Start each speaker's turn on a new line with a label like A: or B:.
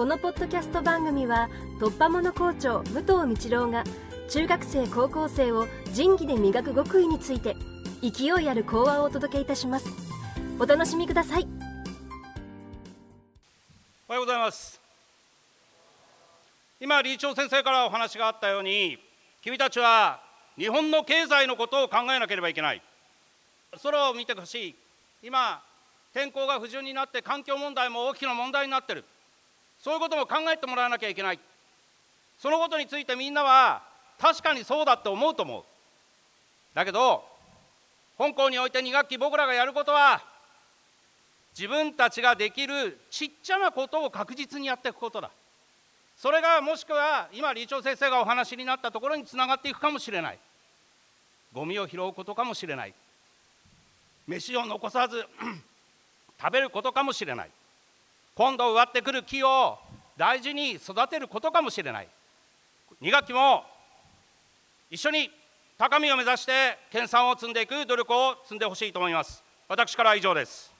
A: このポッドキャスト番組は突破者校長武藤道郎が中学生高校生を仁義で磨く極意について勢いある講話をお届けいたします。お楽しみください。
B: おはようございます。今理事長先生からお話があったように君たちは日本の経済のことを考えなければいけない。空を見てほしい。今天候が不順になって環境問題も大きな問題になってる。そういうことも考えてもらわなきゃいけない。そのことについてみんなは確かにそうだって思うと思う。だけど本校において2学期僕らがやることは自分たちができるちっちゃなことを確実にやっていくことだ。それがもしくは今理事長先生がお話になったところにつながっていくかもしれない。ゴミを拾うことかもしれない。飯を残さず食べることかもしれない。今度植わってくる木を大事に育てることかもしれない。2学期も一緒に高みを目指して研鑽を積んでいく努力を積んでほしいと思います。私からは以上です。